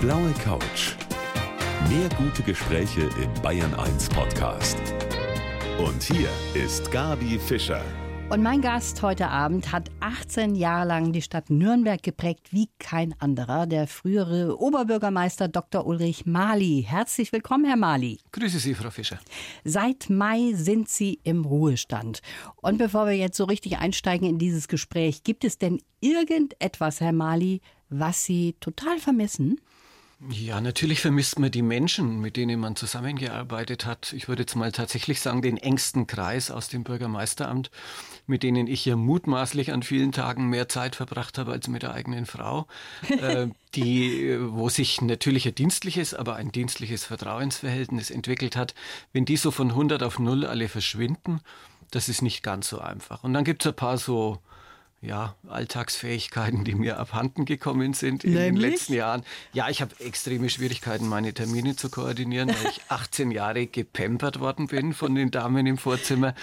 blaue Couch. Mehr gute Gespräche im Bayern 1 Podcast. Und hier ist Gabi Fischer. Und mein Gast heute Abend hat 18 Jahre lang die Stadt Nürnberg geprägt wie kein anderer, der frühere Oberbürgermeister Dr. Ulrich Mali. Herzlich willkommen, Herr Mali. Grüße Sie, Frau Fischer. Seit Mai sind Sie im Ruhestand. Und bevor wir jetzt so richtig einsteigen in dieses Gespräch, gibt es denn irgendetwas, Herr Mali, was Sie total vermissen? Ja, natürlich vermisst man die Menschen, mit denen man zusammengearbeitet hat. Ich würde jetzt mal tatsächlich sagen, den engsten Kreis aus dem Bürgermeisteramt, mit denen ich ja mutmaßlich an vielen Tagen mehr Zeit verbracht habe als mit der eigenen Frau, äh, die, wo sich natürlich ein dienstliches, aber ein dienstliches Vertrauensverhältnis entwickelt hat. Wenn die so von 100 auf 0 alle verschwinden, das ist nicht ganz so einfach. Und dann gibt es ein paar so ja, Alltagsfähigkeiten, die mir abhanden gekommen sind in Nämlich? den letzten Jahren. Ja, ich habe extreme Schwierigkeiten, meine Termine zu koordinieren, weil ich 18 Jahre gepampert worden bin von den Damen im Vorzimmer.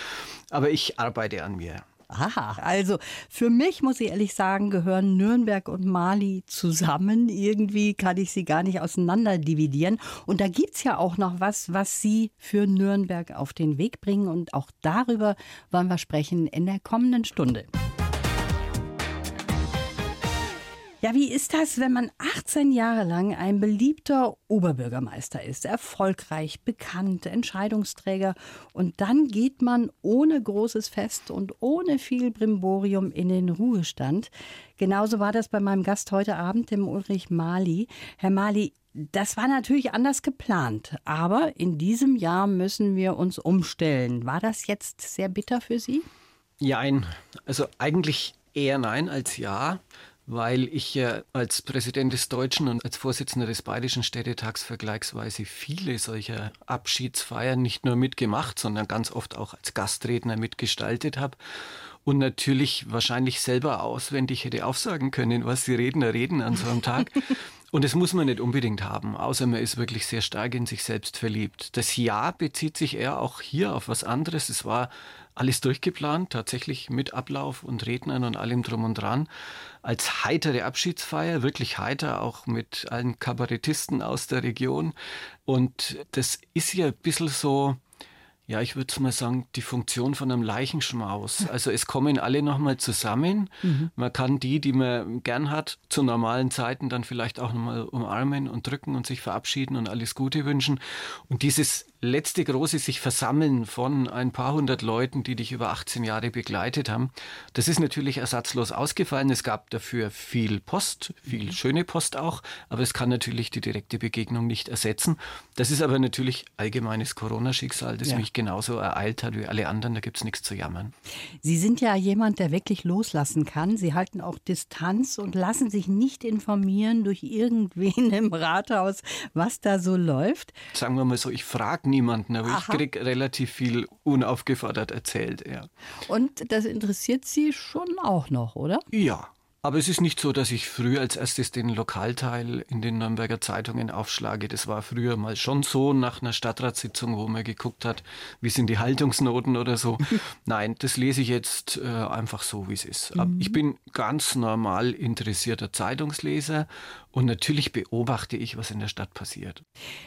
Aber ich arbeite an mir. Aha, also für mich muss ich ehrlich sagen, gehören Nürnberg und Mali zusammen. Irgendwie kann ich sie gar nicht auseinander dividieren. Und da gibt's ja auch noch was, was Sie für Nürnberg auf den Weg bringen. Und auch darüber wollen wir sprechen in der kommenden Stunde. Ja, wie ist das, wenn man 18 Jahre lang ein beliebter Oberbürgermeister ist, erfolgreich, bekannt, Entscheidungsträger und dann geht man ohne großes Fest und ohne viel Brimborium in den Ruhestand? Genauso war das bei meinem Gast heute Abend, dem Ulrich Mali. Herr Mali, das war natürlich anders geplant, aber in diesem Jahr müssen wir uns umstellen. War das jetzt sehr bitter für Sie? Jein, also eigentlich eher nein als ja weil ich ja als Präsident des Deutschen und als Vorsitzender des Bayerischen Städtetags vergleichsweise viele solcher Abschiedsfeiern nicht nur mitgemacht, sondern ganz oft auch als Gastredner mitgestaltet habe und natürlich wahrscheinlich selber auswendig hätte aufsagen können, was die Redner reden an so einem Tag. Und das muss man nicht unbedingt haben, außer man ist wirklich sehr stark in sich selbst verliebt. Das Ja bezieht sich eher auch hier auf was anderes. Es war alles durchgeplant, tatsächlich mit Ablauf und Rednern und allem drum und dran. Als heitere Abschiedsfeier, wirklich heiter, auch mit allen Kabarettisten aus der Region. Und das ist ja ein bisschen so, ja, ich würde mal sagen, die Funktion von einem Leichenschmaus. Also es kommen alle nochmal zusammen. Mhm. Man kann die, die man gern hat, zu normalen Zeiten dann vielleicht auch nochmal umarmen und drücken und sich verabschieden und alles Gute wünschen. Und dieses letzte große sich versammeln von ein paar hundert Leuten, die dich über 18 Jahre begleitet haben, das ist natürlich ersatzlos ausgefallen. Es gab dafür viel Post, viel mhm. schöne Post auch, aber es kann natürlich die direkte Begegnung nicht ersetzen. Das ist aber natürlich allgemeines Corona-Schicksal, das ja. mich genauso ereilt hat wie alle anderen. Da gibt es nichts zu jammern. Sie sind ja jemand, der wirklich loslassen kann. Sie halten auch Distanz und lassen sich nicht informieren durch irgendwen im Rathaus, was da so läuft. Sagen wir mal so, ich frage niemanden, aber Aha. ich kriege relativ viel unaufgefordert erzählt. Ja. Und das interessiert Sie schon auch noch, oder? Ja, aber es ist nicht so, dass ich früher als erstes den Lokalteil in den Nürnberger Zeitungen aufschlage. Das war früher mal schon so nach einer Stadtratssitzung, wo man geguckt hat, wie sind die Haltungsnoten oder so. Nein, das lese ich jetzt äh, einfach so, wie es ist. Mhm. Ich bin ganz normal interessierter Zeitungsleser und natürlich beobachte ich, was in der Stadt passiert.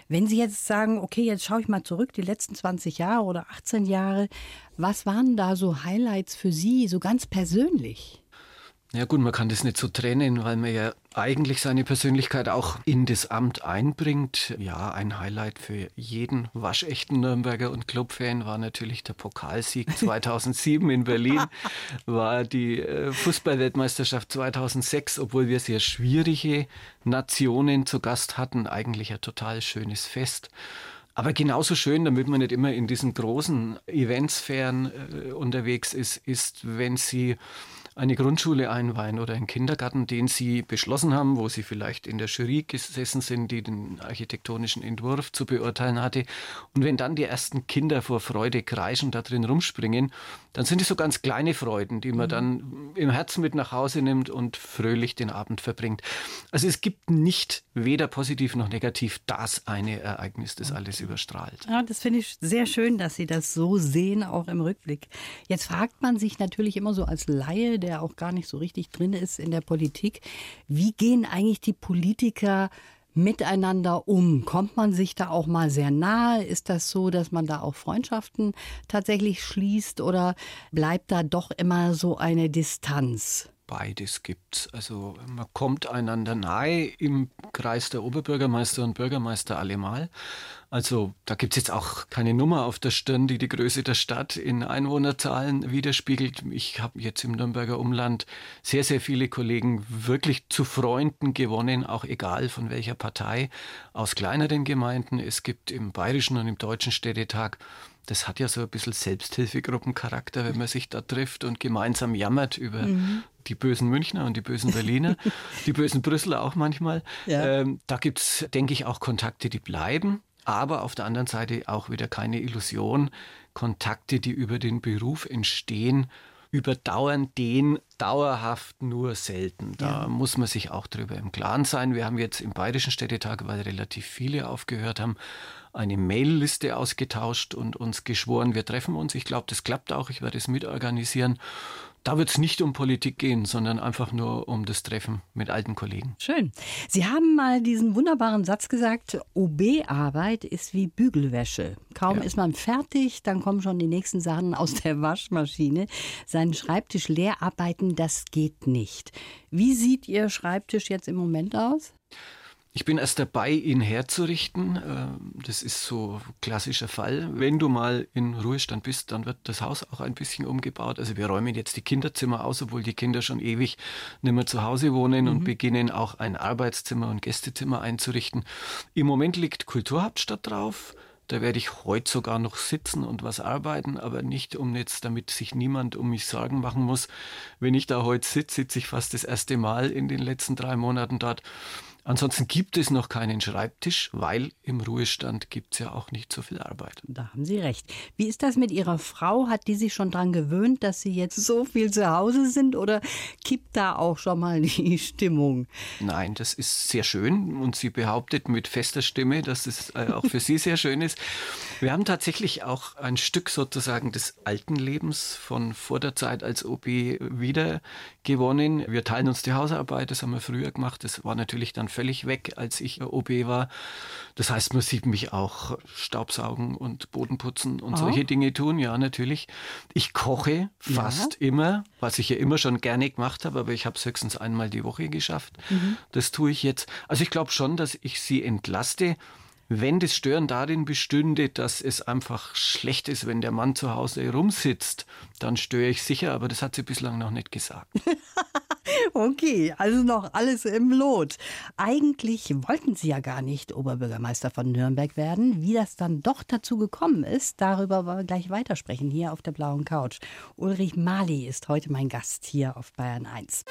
Wenn Sie jetzt sagen, okay, jetzt schaue ich mal zurück, die letzten 20 Jahre oder 18 Jahre, was waren da so Highlights für Sie, so ganz persönlich? Ja gut, man kann das nicht so trennen, weil man ja eigentlich seine Persönlichkeit auch in das Amt einbringt. Ja, ein Highlight für jeden waschechten Nürnberger und Clubfan war natürlich der Pokalsieg 2007 in Berlin, war die äh, Fußballweltmeisterschaft 2006, obwohl wir sehr schwierige Nationen zu Gast hatten, eigentlich ein total schönes Fest. Aber genauso schön, damit man nicht immer in diesen großen Eventsphären äh, unterwegs ist, ist, wenn sie eine Grundschule einweihen oder einen Kindergarten, den Sie beschlossen haben, wo Sie vielleicht in der Jury gesessen sind, die den architektonischen Entwurf zu beurteilen hatte. Und wenn dann die ersten Kinder vor Freude kreischen, da drin rumspringen, dann sind es so ganz kleine Freuden, die man mhm. dann im Herzen mit nach Hause nimmt und fröhlich den Abend verbringt. Also es gibt nicht weder positiv noch negativ das eine Ereignis, das alles überstrahlt. Ja, das finde ich sehr schön, dass Sie das so sehen, auch im Rückblick. Jetzt fragt man sich natürlich immer so als Laie, der auch gar nicht so richtig drin ist in der Politik, wie gehen eigentlich die Politiker miteinander um? Kommt man sich da auch mal sehr nahe? Ist das so, dass man da auch Freundschaften tatsächlich schließt oder bleibt da doch immer so eine Distanz? Beides gibt's. Also man kommt einander nahe im Kreis der Oberbürgermeister und Bürgermeister allemal. Also da gibt es jetzt auch keine Nummer auf der Stirn, die die Größe der Stadt in Einwohnerzahlen widerspiegelt. Ich habe jetzt im Nürnberger Umland sehr, sehr viele Kollegen wirklich zu Freunden gewonnen, auch egal von welcher Partei, aus kleineren Gemeinden. Es gibt im bayerischen und im deutschen Städtetag das hat ja so ein bisschen Selbsthilfegruppencharakter, wenn man sich da trifft und gemeinsam jammert über mhm. die bösen Münchner und die bösen Berliner, die bösen Brüsseler auch manchmal. Ja. Ähm, da gibt es, denke ich, auch Kontakte, die bleiben aber auf der anderen Seite auch wieder keine Illusion. Kontakte, die über den Beruf entstehen, überdauern den dauerhaft nur selten. Da ja. muss man sich auch darüber im Klaren sein. Wir haben jetzt im Bayerischen Städtetag, weil relativ viele aufgehört haben, eine Mailliste ausgetauscht und uns geschworen, wir treffen uns. Ich glaube, das klappt auch. Ich werde es mitorganisieren. Da wird es nicht um Politik gehen, sondern einfach nur um das Treffen mit alten Kollegen. Schön. Sie haben mal diesen wunderbaren Satz gesagt, OB-Arbeit ist wie Bügelwäsche. Kaum ja. ist man fertig, dann kommen schon die nächsten Sachen aus der Waschmaschine. Seinen Schreibtisch leer arbeiten, das geht nicht. Wie sieht Ihr Schreibtisch jetzt im Moment aus? Ich bin erst dabei, ihn herzurichten. Ähm, das ist so klassischer Fall. Wenn du mal in Ruhestand bist, dann wird das Haus auch ein bisschen umgebaut. Also wir räumen jetzt die Kinderzimmer aus, obwohl die Kinder schon ewig nicht mehr zu Hause wohnen mhm. und beginnen auch ein Arbeitszimmer und Gästezimmer einzurichten. Im Moment liegt Kulturhauptstadt drauf. Da werde ich heute sogar noch sitzen und was arbeiten, aber nicht um jetzt, damit sich niemand um mich Sorgen machen muss. Wenn ich da heute sitze, sitze ich fast das erste Mal in den letzten drei Monaten dort. Ansonsten gibt es noch keinen Schreibtisch, weil im Ruhestand gibt es ja auch nicht so viel Arbeit. Da haben Sie recht. Wie ist das mit Ihrer Frau? Hat die sich schon daran gewöhnt, dass Sie jetzt so viel zu Hause sind oder kippt da auch schon mal die Stimmung? Nein, das ist sehr schön und sie behauptet mit fester Stimme, dass es äh, auch für sie sehr schön ist. Wir haben tatsächlich auch ein Stück sozusagen des alten Lebens von vor der Zeit als OB wieder gewonnen. Wir teilen uns die Hausarbeit, das haben wir früher gemacht. Das war natürlich dann völlig weg, als ich OB war. Das heißt, man sieht mich auch Staubsaugen und Bodenputzen und oh. solche Dinge tun. Ja, natürlich. Ich koche fast ja. immer, was ich ja immer schon gerne gemacht habe, aber ich habe es höchstens einmal die Woche geschafft. Mhm. Das tue ich jetzt. Also ich glaube schon, dass ich sie entlaste. Wenn das Stören darin bestünde, dass es einfach schlecht ist, wenn der Mann zu Hause rumsitzt, dann störe ich sicher, aber das hat sie bislang noch nicht gesagt. okay, also noch alles im Lot. Eigentlich wollten Sie ja gar nicht Oberbürgermeister von Nürnberg werden. Wie das dann doch dazu gekommen ist, darüber wollen wir gleich weitersprechen hier auf der blauen Couch. Ulrich Mali ist heute mein Gast hier auf Bayern 1.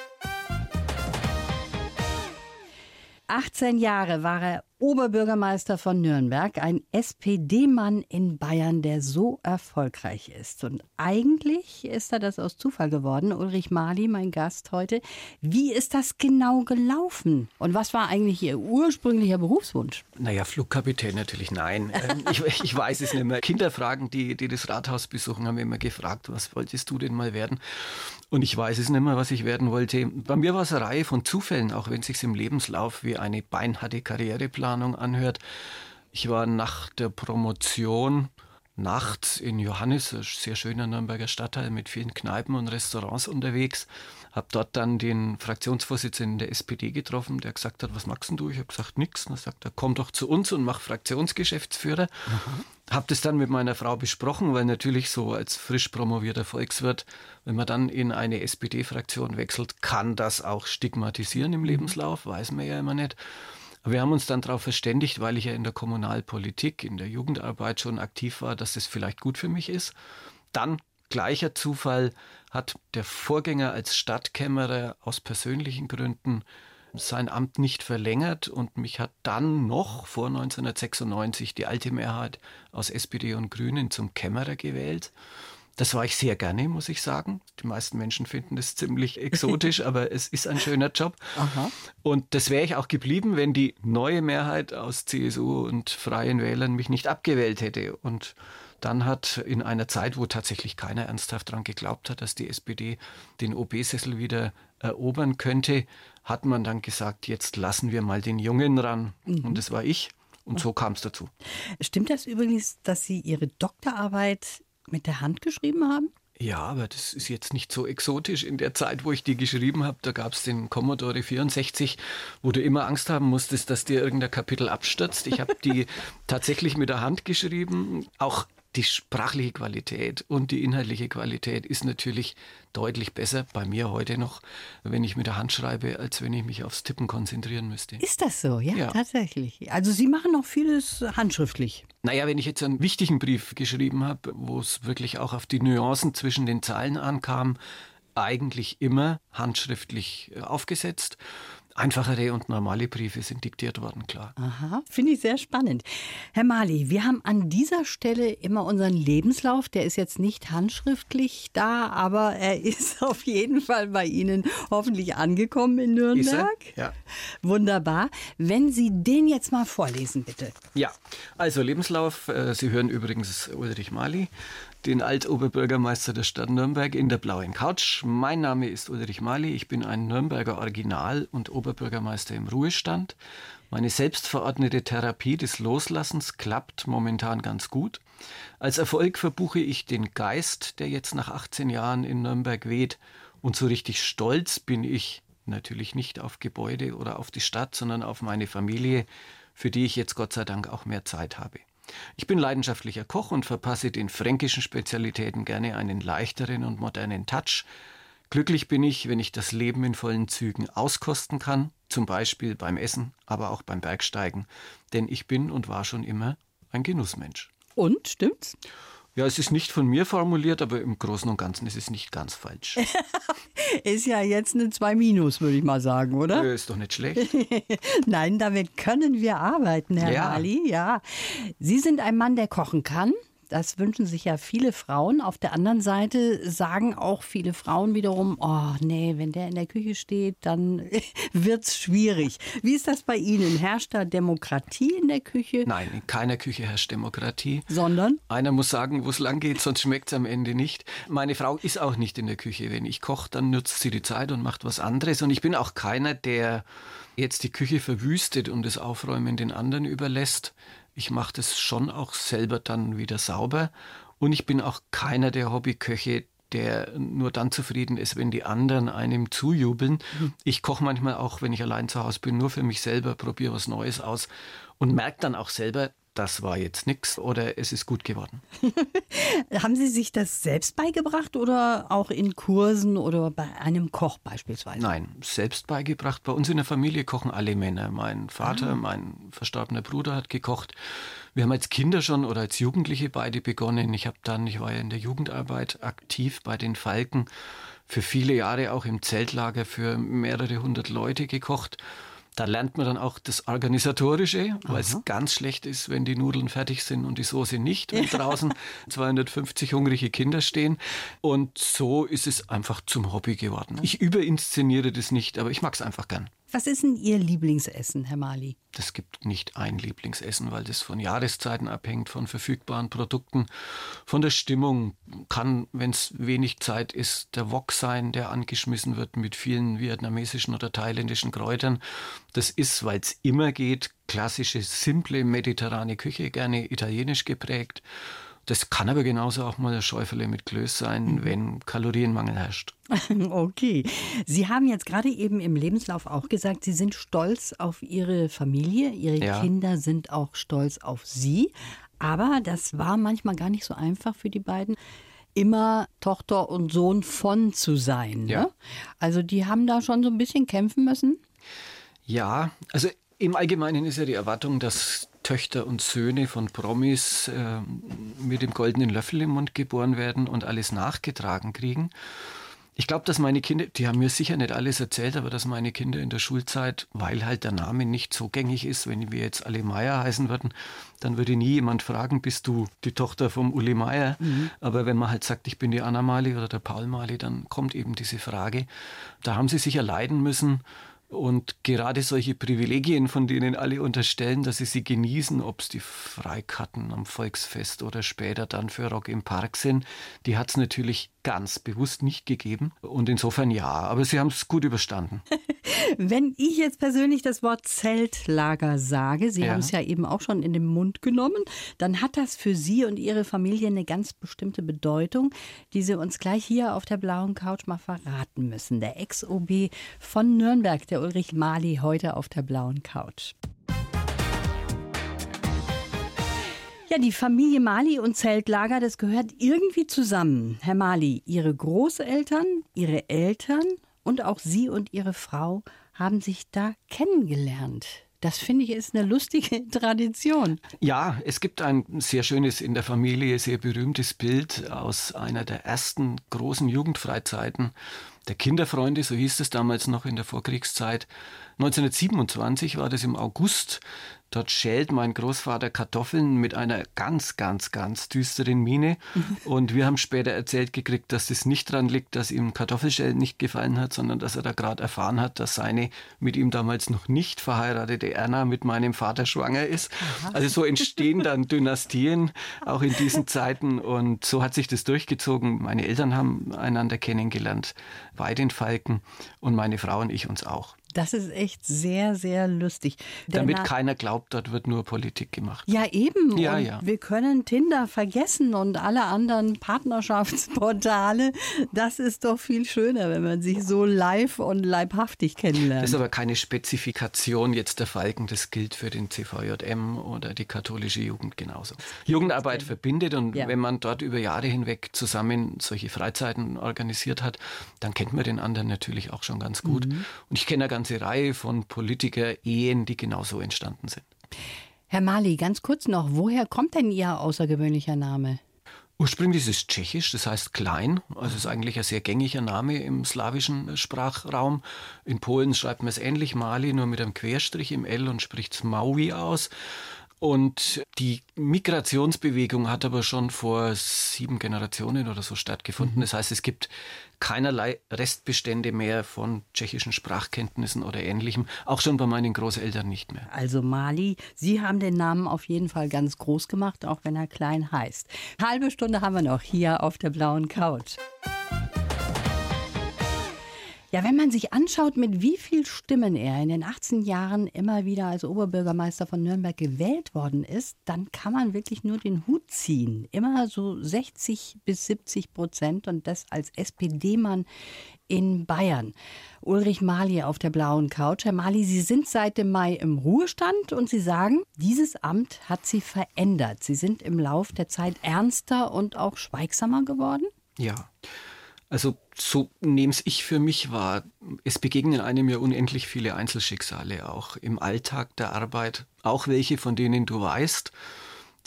18 Jahre war er Oberbürgermeister von Nürnberg, ein SPD-Mann in Bayern, der so erfolgreich ist. Und eigentlich ist er das aus Zufall geworden. Ulrich Mali, mein Gast heute. Wie ist das genau gelaufen? Und was war eigentlich Ihr ursprünglicher Berufswunsch? Naja, Flugkapitän natürlich nein. Ähm, ich, ich, weiß es nicht mehr. Kinderfragen, die, die das Rathaus besuchen, haben immer gefragt, was wolltest du denn mal werden? Und ich weiß es nicht mehr, was ich werden wollte. Bei mir war es eine Reihe von Zufällen, auch wenn es sich im Lebenslauf wie eine beinharte Karriereplanung anhört. Ich war nach der Promotion nachts in Johannes, ein sehr schöner Nürnberger Stadtteil mit vielen Kneipen und Restaurants unterwegs. Habe dort dann den Fraktionsvorsitzenden der SPD getroffen, der gesagt hat, was machst du? Ich habe gesagt, nichts. Dann sagt er, komm doch zu uns und mach Fraktionsgeschäftsführer. Mhm. Habe das dann mit meiner Frau besprochen, weil natürlich so als frisch promovierter Volkswirt, wenn man dann in eine SPD-Fraktion wechselt, kann das auch stigmatisieren im mhm. Lebenslauf, weiß man ja immer nicht. Aber wir haben uns dann darauf verständigt, weil ich ja in der Kommunalpolitik, in der Jugendarbeit schon aktiv war, dass das vielleicht gut für mich ist. Dann gleicher Zufall hat der Vorgänger als Stadtkämmerer aus persönlichen Gründen sein Amt nicht verlängert und mich hat dann noch vor 1996 die alte Mehrheit aus SPD und Grünen zum Kämmerer gewählt. Das war ich sehr gerne, muss ich sagen. Die meisten Menschen finden das ziemlich exotisch, aber es ist ein schöner Job. Aha. Und das wäre ich auch geblieben, wenn die neue Mehrheit aus CSU und Freien Wählern mich nicht abgewählt hätte. Und dann hat in einer Zeit, wo tatsächlich keiner ernsthaft daran geglaubt hat, dass die SPD den OB-Sessel wieder erobern könnte, hat man dann gesagt, jetzt lassen wir mal den Jungen ran. Mhm. Und das war ich. Und so kam es dazu. Stimmt das übrigens, dass Sie Ihre Doktorarbeit mit der Hand geschrieben haben? Ja, aber das ist jetzt nicht so exotisch. In der Zeit, wo ich die geschrieben habe, da gab es den Commodore 64, wo du immer Angst haben musstest, dass dir irgendein Kapitel abstürzt. Ich habe die tatsächlich mit der Hand geschrieben. Auch die sprachliche Qualität und die inhaltliche Qualität ist natürlich deutlich besser bei mir heute noch, wenn ich mit der Hand schreibe, als wenn ich mich aufs Tippen konzentrieren müsste. Ist das so? Ja, Ja. tatsächlich. Also Sie machen noch vieles handschriftlich. Naja, wenn ich jetzt einen wichtigen Brief geschrieben habe, wo es wirklich auch auf die Nuancen zwischen den Zeilen ankam, eigentlich immer handschriftlich äh, aufgesetzt. Einfachere und normale Briefe sind diktiert worden, klar. Aha, finde ich sehr spannend. Herr Mali, wir haben an dieser Stelle immer unseren Lebenslauf. Der ist jetzt nicht handschriftlich da, aber er ist auf jeden Fall bei Ihnen hoffentlich angekommen in er? Nürnberg. Ja. Wunderbar. Wenn Sie den jetzt mal vorlesen, bitte. Ja, also Lebenslauf. äh, Sie hören übrigens Ulrich Mali, den Altoberbürgermeister der Stadt Nürnberg in der blauen Couch. Mein Name ist Ulrich Mali. Ich bin ein Nürnberger Original und Oberbürgermeister im Ruhestand. Meine selbstverordnete Therapie des Loslassens klappt momentan ganz gut. Als Erfolg verbuche ich den Geist, der jetzt nach 18 Jahren in Nürnberg weht. Und so richtig stolz bin ich natürlich nicht auf Gebäude oder auf die Stadt, sondern auf meine Familie, für die ich jetzt Gott sei Dank auch mehr Zeit habe. Ich bin leidenschaftlicher Koch und verpasse den fränkischen Spezialitäten gerne einen leichteren und modernen Touch. Glücklich bin ich, wenn ich das Leben in vollen Zügen auskosten kann, zum Beispiel beim Essen, aber auch beim Bergsteigen, denn ich bin und war schon immer ein Genussmensch. Und, stimmt's? Ja, es ist nicht von mir formuliert, aber im Großen und Ganzen ist es nicht ganz falsch. Ist ja jetzt eine 2 Minus, würde ich mal sagen, oder? Ist doch nicht schlecht. Nein, damit können wir arbeiten, Herr Ja. Mali. Ja. Sie sind ein Mann, der kochen kann. Das wünschen sich ja viele Frauen. Auf der anderen Seite sagen auch viele Frauen wiederum, oh nee, wenn der in der Küche steht, dann wird's schwierig. Wie ist das bei Ihnen? Herrscht da Demokratie in der Küche? Nein, in keiner Küche herrscht Demokratie. Sondern? Einer muss sagen, wo es lang geht, sonst schmeckt es am Ende nicht. Meine Frau ist auch nicht in der Küche. Wenn ich koche, dann nutzt sie die Zeit und macht was anderes. Und ich bin auch keiner, der jetzt die Küche verwüstet und das Aufräumen den anderen überlässt. Ich mache das schon auch selber dann wieder sauber. Und ich bin auch keiner der Hobbyköche, der nur dann zufrieden ist, wenn die anderen einem zujubeln. Ich koche manchmal auch, wenn ich allein zu Hause bin, nur für mich selber, probiere was Neues aus und merke dann auch selber, das war jetzt nichts oder es ist gut geworden. Haben Sie sich das selbst beigebracht oder auch in Kursen oder bei einem Koch beispielsweise? Nein, selbst beigebracht. Bei uns in der Familie kochen alle Männer. Mein Vater, mein verstorbener Bruder hat gekocht. Wir haben als Kinder schon oder als Jugendliche beide begonnen. Ich habe dann, ich war ja in der Jugendarbeit aktiv bei den Falken, für viele Jahre auch im Zeltlager für mehrere hundert Leute gekocht. Da lernt man dann auch das Organisatorische, weil es ganz schlecht ist, wenn die Nudeln fertig sind und die Soße nicht, wenn draußen 250 hungrige Kinder stehen. Und so ist es einfach zum Hobby geworden. Ich überinszeniere das nicht, aber ich mag es einfach gern. Was ist denn Ihr Lieblingsessen, Herr Mali? Das gibt nicht ein Lieblingsessen, weil das von Jahreszeiten abhängt, von verfügbaren Produkten, von der Stimmung. Kann, wenn es wenig Zeit ist, der Wok sein, der angeschmissen wird mit vielen vietnamesischen oder thailändischen Kräutern. Das ist, weil es immer geht, klassische, simple mediterrane Küche, gerne italienisch geprägt. Das kann aber genauso auch mal ein Schäufele mit Klöß sein, wenn Kalorienmangel herrscht. Okay. Sie haben jetzt gerade eben im Lebenslauf auch gesagt, Sie sind stolz auf Ihre Familie. Ihre Ja. Kinder sind auch stolz auf Sie. Aber das war manchmal gar nicht so einfach für die beiden, immer Tochter und Sohn von zu sein. Ne? Ja. Also die haben da schon so ein bisschen kämpfen müssen. Ja, also im Allgemeinen ist ja die Erwartung, dass Töchter und Söhne von Promis äh, mit dem goldenen Löffel im Mund geboren werden und alles nachgetragen kriegen. Ich glaube, dass meine Kinder, die haben mir sicher nicht alles erzählt, aber dass meine Kinder in der Schulzeit, weil halt der Name nicht so gängig ist, wenn wir jetzt alle Meier heißen würden, dann würde nie jemand fragen, bist du die Tochter vom Uli Meier? Aber wenn man halt sagt, ich bin die Anna Mali oder der Paul Mali, dann kommt eben diese Frage. Da haben sie sicher leiden müssen, Und gerade solche Privilegien, von denen alle unterstellen, dass sie sie genießen, ob es die Freikarten am Volksfest oder später dann für Rock im Park sind, die hat es natürlich ganz bewusst nicht gegeben. Und insofern ja, aber sie haben es gut überstanden. Wenn ich jetzt persönlich das Wort Zeltlager sage, Sie ja. haben es ja eben auch schon in den Mund genommen, dann hat das für Sie und Ihre Familie eine ganz bestimmte Bedeutung, die Sie uns gleich hier auf der blauen Couch mal verraten müssen. Der Ex-OB von Nürnberg, der Ulrich Mali, heute auf der blauen Couch. Ja, die Familie Mali und Zeltlager, das gehört irgendwie zusammen. Herr Mali, Ihre Großeltern, Ihre Eltern und auch Sie und Ihre Frau haben sich da kennengelernt. Das finde ich ist eine lustige Tradition. Ja, es gibt ein sehr schönes in der Familie, sehr berühmtes Bild aus einer der ersten großen Jugendfreizeiten der Kinderfreunde, so hieß es damals noch in der Vorkriegszeit. 1927 war das im August. Dort schält mein Großvater Kartoffeln mit einer ganz, ganz, ganz düsteren Miene. Und wir haben später erzählt gekriegt, dass es nicht daran liegt, dass ihm Kartoffelschälen nicht gefallen hat, sondern dass er da gerade erfahren hat, dass seine mit ihm damals noch nicht verheiratete Erna mit meinem Vater schwanger ist. Aha. Also so entstehen dann Dynastien auch in diesen Zeiten. Und so hat sich das durchgezogen. Meine Eltern haben einander kennengelernt bei den Falken und meine Frau und ich uns auch. Das ist echt sehr, sehr lustig. Damit Denn, keiner glaubt, dort wird nur Politik gemacht. Ja, eben. Ja, und ja. Wir können Tinder vergessen und alle anderen Partnerschaftsportale. Das ist doch viel schöner, wenn man sich so live und leibhaftig kennenlernt. Das ist aber keine Spezifikation jetzt der Falken. Das gilt für den CVJM oder die katholische Jugend genauso. Jugendarbeit verbindet und ja. wenn man dort über Jahre hinweg zusammen solche Freizeiten organisiert hat, dann kennt man den anderen natürlich auch schon ganz gut. Mhm. Und ich kenne ja ganz ganze Reihe von Politiker-Ehen, die genauso entstanden sind. Herr Mali, ganz kurz noch, woher kommt denn Ihr außergewöhnlicher Name? Ursprünglich ist es tschechisch, das heißt klein, also ist eigentlich ein sehr gängiger Name im slawischen Sprachraum. In Polen schreibt man es ähnlich, Mali, nur mit einem Querstrich im L und spricht es Maui aus. Und die Migrationsbewegung hat aber schon vor sieben Generationen oder so stattgefunden. Mhm. Das heißt, es gibt keinerlei Restbestände mehr von tschechischen Sprachkenntnissen oder ähnlichem. Auch schon bei meinen Großeltern nicht mehr. Also Mali, Sie haben den Namen auf jeden Fall ganz groß gemacht, auch wenn er klein heißt. Halbe Stunde haben wir noch hier auf der blauen Couch. Ja, wenn man sich anschaut, mit wie viel Stimmen er in den 18 Jahren immer wieder als Oberbürgermeister von Nürnberg gewählt worden ist, dann kann man wirklich nur den Hut ziehen. Immer so 60 bis 70 Prozent und das als SPD-Mann in Bayern. Ulrich Mali auf der blauen Couch. Herr Mali, Sie sind seit dem Mai im Ruhestand und Sie sagen, dieses Amt hat Sie verändert. Sie sind im Lauf der Zeit ernster und auch schweigsamer geworden? Ja. Also so nehme ich für mich wahr. Es begegnen einem ja unendlich viele Einzelschicksale auch im Alltag der Arbeit, auch welche, von denen du weißt,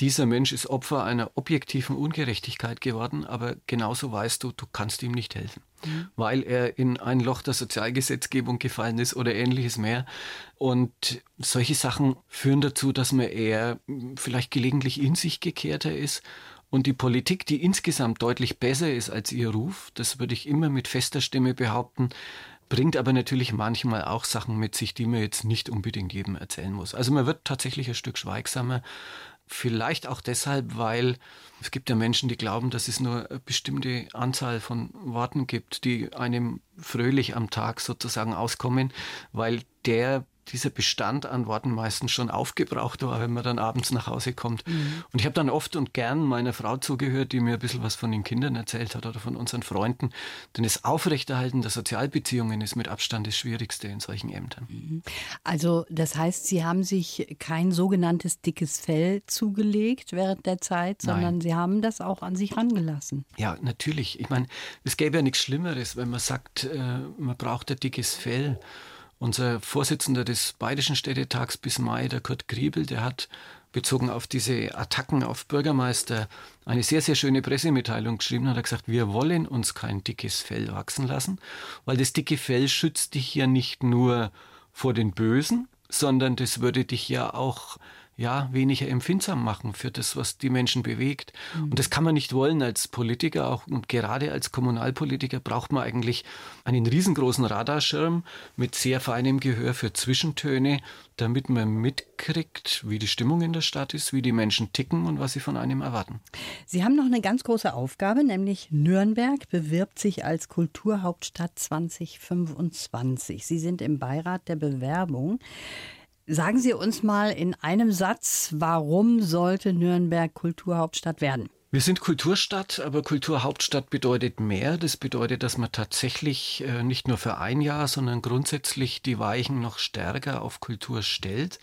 dieser Mensch ist Opfer einer objektiven Ungerechtigkeit geworden, aber genauso weißt du, du kannst ihm nicht helfen, mhm. weil er in ein Loch der Sozialgesetzgebung gefallen ist oder ähnliches mehr. Und solche Sachen führen dazu, dass man eher vielleicht gelegentlich in sich gekehrter ist und die Politik, die insgesamt deutlich besser ist als ihr Ruf, das würde ich immer mit fester Stimme behaupten, bringt aber natürlich manchmal auch Sachen mit sich, die man jetzt nicht unbedingt jedem erzählen muss. Also man wird tatsächlich ein Stück schweigsamer. Vielleicht auch deshalb, weil es gibt ja Menschen, die glauben, dass es nur eine bestimmte Anzahl von Worten gibt, die einem fröhlich am Tag sozusagen auskommen, weil der dieser Bestand an Worten meistens schon aufgebraucht war, wenn man dann abends nach Hause kommt. Mhm. Und ich habe dann oft und gern meiner Frau zugehört, die mir ein bisschen was von den Kindern erzählt hat oder von unseren Freunden. Denn das Aufrechterhalten der Sozialbeziehungen ist mit Abstand das Schwierigste in solchen Ämtern. Mhm. Also das heißt, Sie haben sich kein sogenanntes dickes Fell zugelegt während der Zeit, sondern Nein. Sie haben das auch an sich rangelassen. Ja, natürlich. Ich meine, es gäbe ja nichts Schlimmeres, wenn man sagt, äh, man braucht ein dickes Fell. Unser Vorsitzender des Bayerischen Städtetags bis Mai, der Kurt Griebel, der hat bezogen auf diese Attacken auf Bürgermeister eine sehr, sehr schöne Pressemitteilung geschrieben. Hat er gesagt, wir wollen uns kein dickes Fell wachsen lassen, weil das dicke Fell schützt dich ja nicht nur vor den Bösen, sondern das würde dich ja auch ja, weniger empfindsam machen für das, was die Menschen bewegt. Mhm. Und das kann man nicht wollen als Politiker, auch und gerade als Kommunalpolitiker braucht man eigentlich einen riesengroßen Radarschirm mit sehr feinem Gehör für Zwischentöne, damit man mitkriegt, wie die Stimmung in der Stadt ist, wie die Menschen ticken und was sie von einem erwarten. Sie haben noch eine ganz große Aufgabe, nämlich Nürnberg bewirbt sich als Kulturhauptstadt 2025. Sie sind im Beirat der Bewerbung. Sagen Sie uns mal in einem Satz, warum sollte Nürnberg Kulturhauptstadt werden? Wir sind Kulturstadt, aber Kulturhauptstadt bedeutet mehr. Das bedeutet, dass man tatsächlich äh, nicht nur für ein Jahr, sondern grundsätzlich die Weichen noch stärker auf Kultur stellt.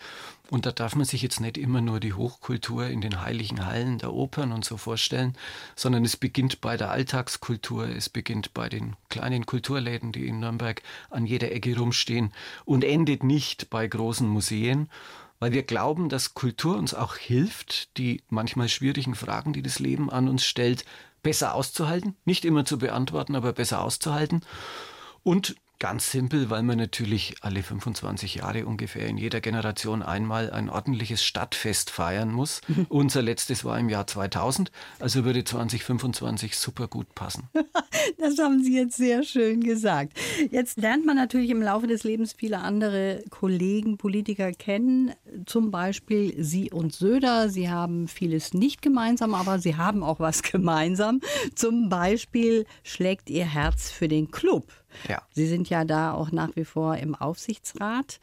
Und da darf man sich jetzt nicht immer nur die Hochkultur in den heiligen Hallen der Opern und so vorstellen, sondern es beginnt bei der Alltagskultur, es beginnt bei den kleinen Kulturläden, die in Nürnberg an jeder Ecke rumstehen und endet nicht bei großen Museen, weil wir glauben, dass Kultur uns auch hilft, die manchmal schwierigen Fragen, die das Leben an uns stellt, besser auszuhalten, nicht immer zu beantworten, aber besser auszuhalten. Und Ganz simpel, weil man natürlich alle 25 Jahre ungefähr in jeder Generation einmal ein ordentliches Stadtfest feiern muss. Mhm. Unser letztes war im Jahr 2000, also würde 2025 super gut passen. Das haben Sie jetzt sehr schön gesagt. Jetzt lernt man natürlich im Laufe des Lebens viele andere Kollegen, Politiker kennen, zum Beispiel Sie und Söder. Sie haben vieles nicht gemeinsam, aber Sie haben auch was gemeinsam. Zum Beispiel schlägt Ihr Herz für den Club. Ja. Sie sind ja da auch nach wie vor im Aufsichtsrat.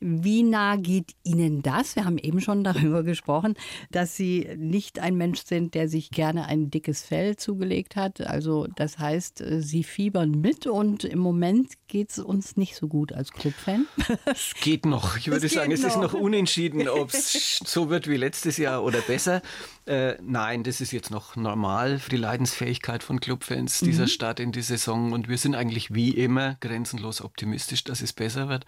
Wie nah geht Ihnen das? Wir haben eben schon darüber gesprochen, dass Sie nicht ein Mensch sind, der sich gerne ein dickes Fell zugelegt hat. Also das heißt, Sie fiebern mit und im Moment geht es uns nicht so gut als Clubfan. Es geht noch. Ich würde sagen, es noch. ist noch unentschieden, ob es so wird wie letztes Jahr oder besser. Äh, nein, das ist jetzt noch normal für die Leidensfähigkeit von Clubfans dieser mhm. Stadt in die Saison und wir sind eigentlich wie immer grenzenlos optimistisch, dass es besser wird.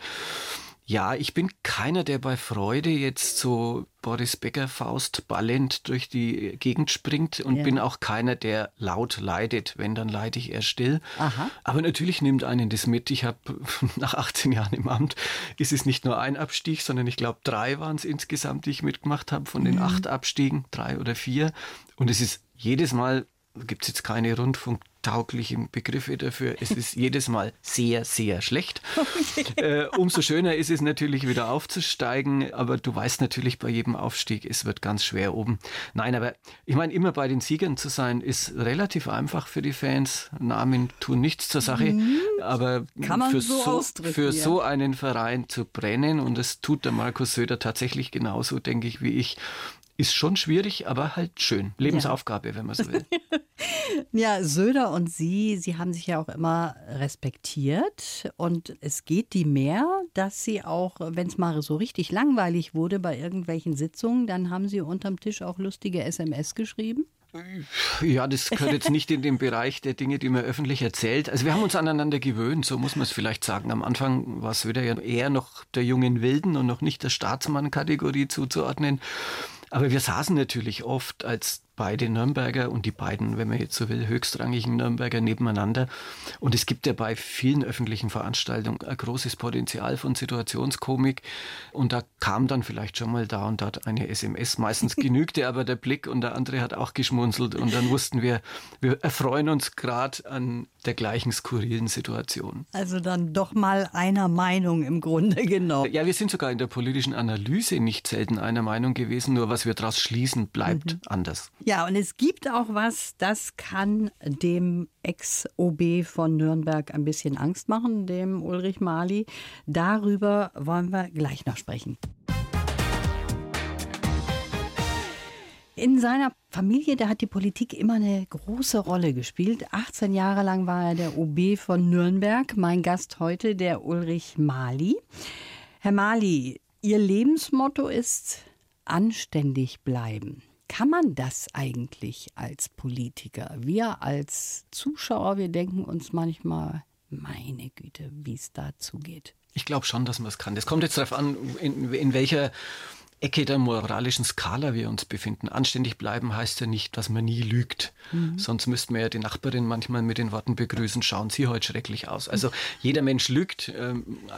Ja, ich bin keiner, der bei Freude jetzt so Boris Becker Faust ballend durch die Gegend springt und ja. bin auch keiner, der laut leidet. Wenn, dann leide ich eher still. Aha. Aber natürlich nimmt einen das mit. Ich habe nach 18 Jahren im Amt, ist es nicht nur ein Abstieg, sondern ich glaube drei waren es insgesamt, die ich mitgemacht habe von den mhm. acht Abstiegen, drei oder vier. Und es ist jedes Mal gibt es jetzt keine rundfunktauglichen Begriffe dafür. Es ist jedes Mal sehr, sehr schlecht. Okay. Äh, umso schöner ist es natürlich wieder aufzusteigen, aber du weißt natürlich bei jedem Aufstieg, es wird ganz schwer oben. Nein, aber ich meine, immer bei den Siegern zu sein, ist relativ einfach für die Fans. Namen tun nichts zur Sache, mhm. aber für, so, so für so einen Verein zu brennen, und das tut der Markus Söder tatsächlich genauso, denke ich, wie ich, ist schon schwierig, aber halt schön. Lebensaufgabe, ja. wenn man so will. ja, Söder und Sie, Sie haben sich ja auch immer respektiert. Und es geht die mehr, dass Sie auch, wenn es mal so richtig langweilig wurde bei irgendwelchen Sitzungen, dann haben Sie unterm Tisch auch lustige SMS geschrieben? Ja, das gehört jetzt nicht in den Bereich der Dinge, die man öffentlich erzählt. Also wir haben uns aneinander gewöhnt, so muss man es vielleicht sagen. Am Anfang war Söder ja eher noch der jungen Wilden und noch nicht der Staatsmann-Kategorie zuzuordnen. Aber wir saßen natürlich oft als beide Nürnberger und die beiden, wenn man jetzt so will, höchstrangigen Nürnberger nebeneinander. Und es gibt ja bei vielen öffentlichen Veranstaltungen ein großes Potenzial von Situationskomik. Und da kam dann vielleicht schon mal da und dort eine SMS. Meistens genügte aber der Blick und der andere hat auch geschmunzelt. Und dann wussten wir, wir erfreuen uns gerade an der gleichen skurrilen Situation. Also dann doch mal einer Meinung im Grunde genommen. Ja, wir sind sogar in der politischen Analyse nicht selten einer Meinung gewesen, nur was wir daraus schließen, bleibt mhm. anders. Ja, und es gibt auch was, das kann dem Ex-OB von Nürnberg ein bisschen Angst machen, dem Ulrich Mali. Darüber wollen wir gleich noch sprechen. In seiner Familie, da hat die Politik immer eine große Rolle gespielt. 18 Jahre lang war er der OB von Nürnberg. Mein Gast heute, der Ulrich Mali. Herr Mali, Ihr Lebensmotto ist anständig bleiben. Kann man das eigentlich als Politiker? Wir als Zuschauer, wir denken uns manchmal, meine Güte, wie es dazu geht. Ich glaube schon, dass man es kann. Das kommt jetzt darauf an, in, in welcher Ecke der moralischen Skala wir uns befinden. Anständig bleiben heißt ja nicht, dass man nie lügt. Mhm. Sonst müssten wir ja die Nachbarin manchmal mit den Worten begrüßen, schauen Sie heute schrecklich aus. Also jeder Mensch lügt äh,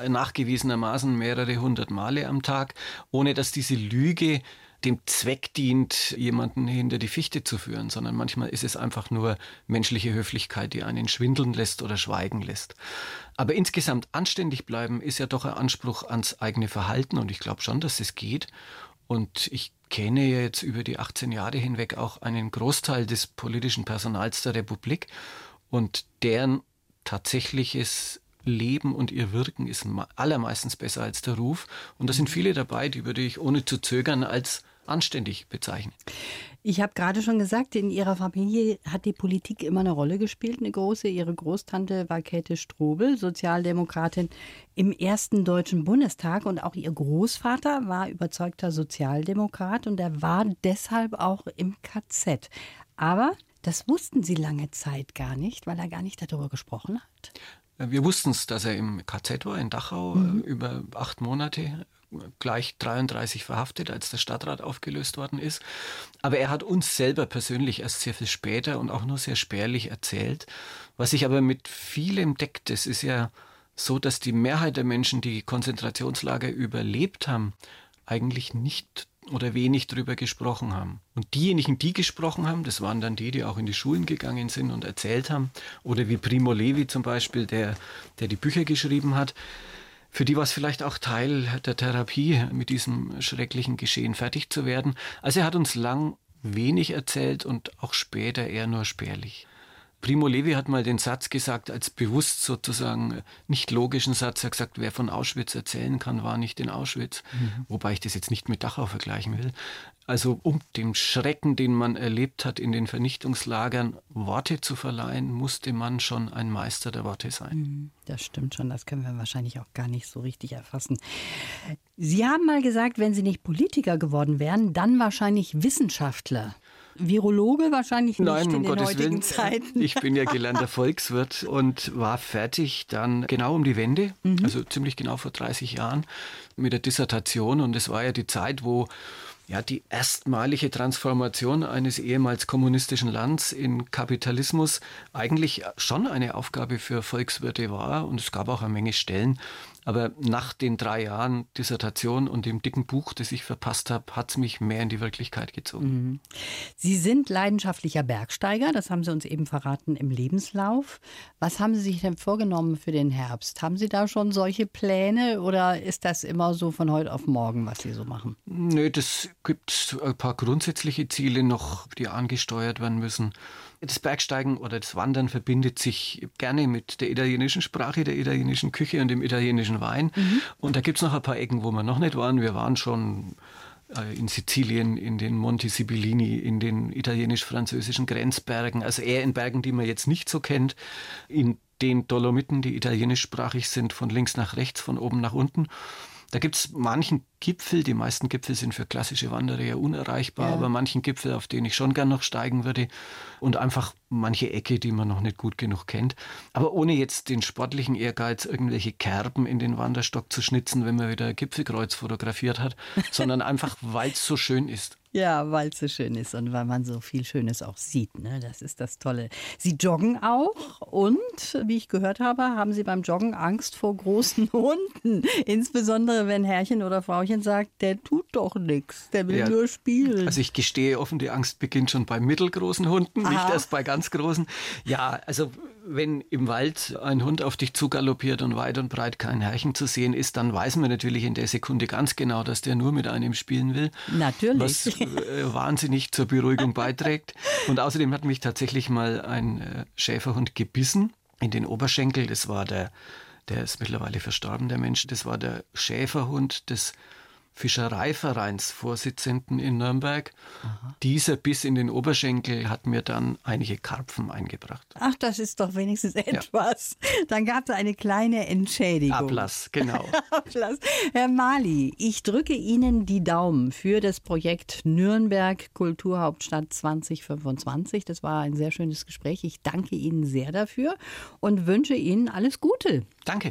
nachgewiesenermaßen mehrere hundert Male am Tag, ohne dass diese Lüge dem Zweck dient, jemanden hinter die Fichte zu führen, sondern manchmal ist es einfach nur menschliche Höflichkeit, die einen schwindeln lässt oder schweigen lässt. Aber insgesamt anständig bleiben ist ja doch ein Anspruch ans eigene Verhalten und ich glaube schon, dass es geht. Und ich kenne jetzt über die 18 Jahre hinweg auch einen Großteil des politischen Personals der Republik und deren tatsächliches Leben und ihr Wirken ist allermeistens besser als der Ruf. Und da sind viele dabei, die würde ich ohne zu zögern als anständig bezeichnen. Ich habe gerade schon gesagt, in Ihrer Familie hat die Politik immer eine Rolle gespielt, eine große. Ihre Großtante war Käthe Strobel, Sozialdemokratin im ersten Deutschen Bundestag. Und auch Ihr Großvater war überzeugter Sozialdemokrat und er war deshalb auch im KZ. Aber das wussten Sie lange Zeit gar nicht, weil er gar nicht darüber gesprochen hat. Wir wussten es, dass er im KZ war, in Dachau, mhm. über acht Monate gleich 33 verhaftet, als der Stadtrat aufgelöst worden ist. Aber er hat uns selber persönlich erst sehr viel später und auch nur sehr spärlich erzählt. Was sich aber mit vielem deckt, es ist ja so, dass die Mehrheit der Menschen, die Konzentrationslager überlebt haben, eigentlich nicht oder wenig darüber gesprochen haben. Und diejenigen, die gesprochen haben, das waren dann die, die auch in die Schulen gegangen sind und erzählt haben, oder wie Primo Levi zum Beispiel, der, der die Bücher geschrieben hat, für die war es vielleicht auch Teil der Therapie, mit diesem schrecklichen Geschehen fertig zu werden. Also er hat uns lang wenig erzählt und auch später eher nur spärlich. Primo Levi hat mal den Satz gesagt, als bewusst sozusagen nicht logischen Satz. Er hat gesagt, wer von Auschwitz erzählen kann, war nicht in Auschwitz. Mhm. Wobei ich das jetzt nicht mit Dachau vergleichen will. Also um dem Schrecken, den man erlebt hat in den Vernichtungslagern, Worte zu verleihen, musste man schon ein Meister der Worte sein. Mhm. Das stimmt schon, das können wir wahrscheinlich auch gar nicht so richtig erfassen. Sie haben mal gesagt, wenn Sie nicht Politiker geworden wären, dann wahrscheinlich Wissenschaftler. Virologe wahrscheinlich nicht Nein, in um den Gottes heutigen Willen. Zeiten. Ich bin ja gelernter Volkswirt und war fertig dann genau um die Wende, mhm. also ziemlich genau vor 30 Jahren mit der Dissertation. Und es war ja die Zeit, wo ja, die erstmalige Transformation eines ehemals kommunistischen Lands in Kapitalismus eigentlich schon eine Aufgabe für Volkswirte war. Und es gab auch eine Menge Stellen, aber nach den drei Jahren Dissertation und dem dicken Buch, das ich verpasst habe, hat es mich mehr in die Wirklichkeit gezogen. Mhm. Sie sind leidenschaftlicher Bergsteiger, das haben Sie uns eben verraten im Lebenslauf. Was haben Sie sich denn vorgenommen für den Herbst? Haben Sie da schon solche Pläne oder ist das immer so von heute auf morgen, was Sie so machen? Nö, das gibt ein paar grundsätzliche Ziele noch, die angesteuert werden müssen. Das Bergsteigen oder das Wandern verbindet sich gerne mit der italienischen Sprache, der italienischen Küche und dem italienischen Wein. Mhm. Und da gibt es noch ein paar Ecken, wo wir noch nicht waren. Wir waren schon äh, in Sizilien, in den Monti Sibillini, in den italienisch-französischen Grenzbergen, also eher in Bergen, die man jetzt nicht so kennt, in den Dolomiten, die italienischsprachig sind, von links nach rechts, von oben nach unten. Da gibt es manchen Gipfel, die meisten Gipfel sind für klassische Wanderer ja unerreichbar, ja. aber manchen Gipfel, auf den ich schon gern noch steigen würde und einfach manche Ecke, die man noch nicht gut genug kennt. Aber ohne jetzt den sportlichen Ehrgeiz, irgendwelche Kerben in den Wanderstock zu schnitzen, wenn man wieder ein Gipfelkreuz fotografiert hat, sondern einfach, weil es so schön ist. Ja, weil es so schön ist und weil man so viel Schönes auch sieht. Ne? Das ist das Tolle. Sie joggen auch und, wie ich gehört habe, haben Sie beim Joggen Angst vor großen Hunden. Insbesondere wenn Herrchen oder Frauchen sagt, der tut doch nichts, der will ja, nur spielen. Also ich gestehe offen, die Angst beginnt schon bei mittelgroßen Hunden, Aha. nicht erst bei ganz großen. Ja, also wenn im Wald ein Hund auf dich zugaloppiert und weit und breit kein Herrchen zu sehen ist, dann weiß man natürlich in der Sekunde ganz genau, dass der nur mit einem spielen will. Natürlich. Was äh, wahnsinnig zur Beruhigung beiträgt. Und außerdem hat mich tatsächlich mal ein äh, Schäferhund gebissen in den Oberschenkel. Das war der, der ist mittlerweile verstorben, der Mensch. Das war der Schäferhund des Fischereivereinsvorsitzenden in Nürnberg. Aha. Dieser Biss in den Oberschenkel hat mir dann einige Karpfen eingebracht. Ach, das ist doch wenigstens etwas. Ja. Dann gab es eine kleine Entschädigung. Ablass, genau. Ablass. Herr Mali, ich drücke Ihnen die Daumen für das Projekt Nürnberg Kulturhauptstadt 2025. Das war ein sehr schönes Gespräch. Ich danke Ihnen sehr dafür und wünsche Ihnen alles Gute. Danke.